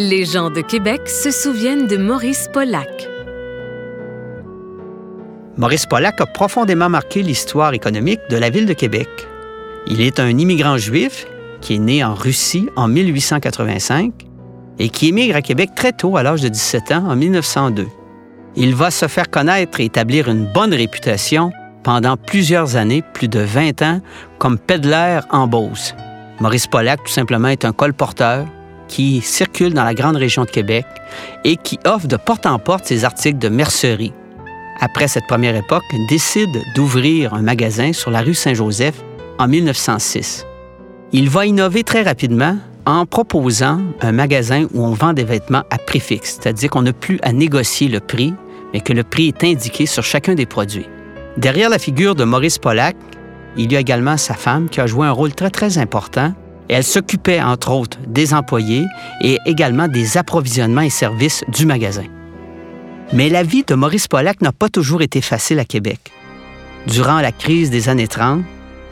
Les gens de Québec se souviennent de Maurice Pollack. Maurice Pollack a profondément marqué l'histoire économique de la ville de Québec. Il est un immigrant juif qui est né en Russie en 1885 et qui émigre à Québec très tôt, à l'âge de 17 ans, en 1902. Il va se faire connaître et établir une bonne réputation pendant plusieurs années, plus de 20 ans, comme pédalaire en Beauce. Maurice Pollack, tout simplement, est un colporteur qui circule dans la grande région de Québec et qui offre de porte en porte ses articles de mercerie. Après cette première époque, décide d'ouvrir un magasin sur la rue Saint-Joseph en 1906. Il va innover très rapidement en proposant un magasin où on vend des vêtements à prix fixe, c'est-à-dire qu'on n'a plus à négocier le prix, mais que le prix est indiqué sur chacun des produits. Derrière la figure de Maurice Pollack, il y a également sa femme qui a joué un rôle très très important. Elle s'occupait entre autres des employés et également des approvisionnements et services du magasin. Mais la vie de Maurice Pollack n'a pas toujours été facile à Québec. Durant la crise des années 30,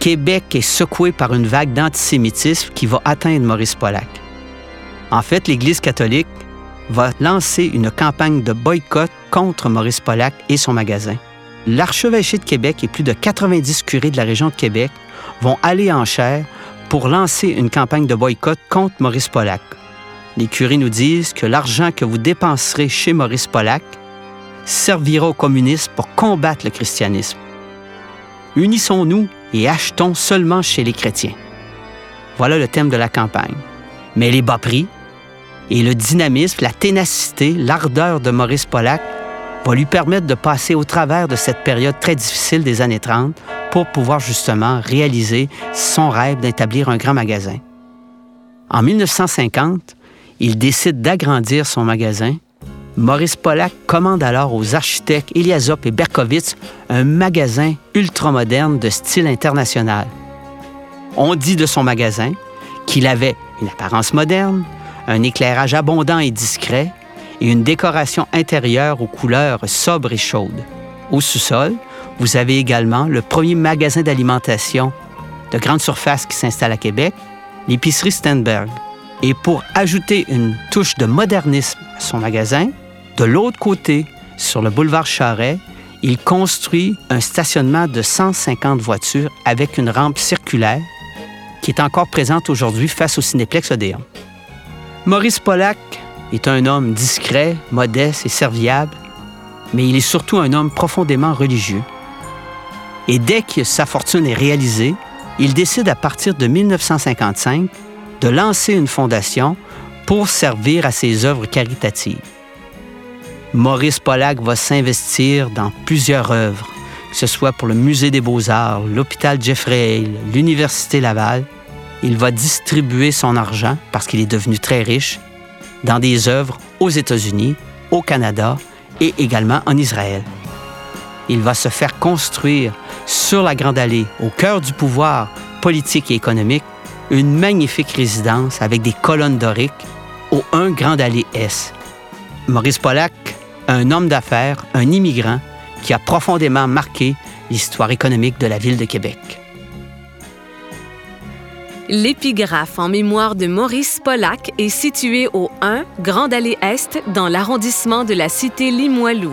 Québec est secoué par une vague d'antisémitisme qui va atteindre Maurice Pollack. En fait, l'Église catholique va lancer une campagne de boycott contre Maurice Pollack et son magasin. L'archevêché de Québec et plus de 90 curés de la région de Québec vont aller en chair pour lancer une campagne de boycott contre Maurice Pollack. Les curés nous disent que l'argent que vous dépenserez chez Maurice Pollack servira aux communistes pour combattre le christianisme. Unissons-nous et achetons seulement chez les chrétiens. Voilà le thème de la campagne. Mais les bas prix et le dynamisme, la ténacité, l'ardeur de Maurice Pollack va lui permettre de passer au travers de cette période très difficile des années 30 pour pouvoir justement réaliser son rêve d'établir un grand magasin. En 1950, il décide d'agrandir son magasin. Maurice Pollack commande alors aux architectes Eliasop et Berkowitz un magasin ultramoderne de style international. On dit de son magasin qu'il avait une apparence moderne, un éclairage abondant et discret et une décoration intérieure aux couleurs sobres et chaudes. Au sous-sol, vous avez également le premier magasin d'alimentation de grande surface qui s'installe à Québec, l'épicerie Stenberg. Et pour ajouter une touche de modernisme à son magasin, de l'autre côté, sur le boulevard Charret, il construit un stationnement de 150 voitures avec une rampe circulaire qui est encore présente aujourd'hui face au Cinéplex Odéon. Maurice Pollack est un homme discret, modeste et serviable, mais il est surtout un homme profondément religieux. Et dès que sa fortune est réalisée, il décide à partir de 1955 de lancer une fondation pour servir à ses œuvres caritatives. Maurice Pollack va s'investir dans plusieurs œuvres, que ce soit pour le Musée des beaux-arts, l'hôpital Jeffrey l'Université Laval. Il va distribuer son argent, parce qu'il est devenu très riche, dans des œuvres aux États-Unis, au Canada et également en Israël. Il va se faire construire sur la Grande Allée, au cœur du pouvoir politique et économique, une magnifique résidence avec des colonnes doriques au 1 Grande Allée S. Maurice Pollack, un homme d'affaires, un immigrant qui a profondément marqué l'histoire économique de la ville de Québec. L'épigraphe en mémoire de Maurice Pollack est situé au 1 Grande Allée Est dans l'arrondissement de la cité Limoilou.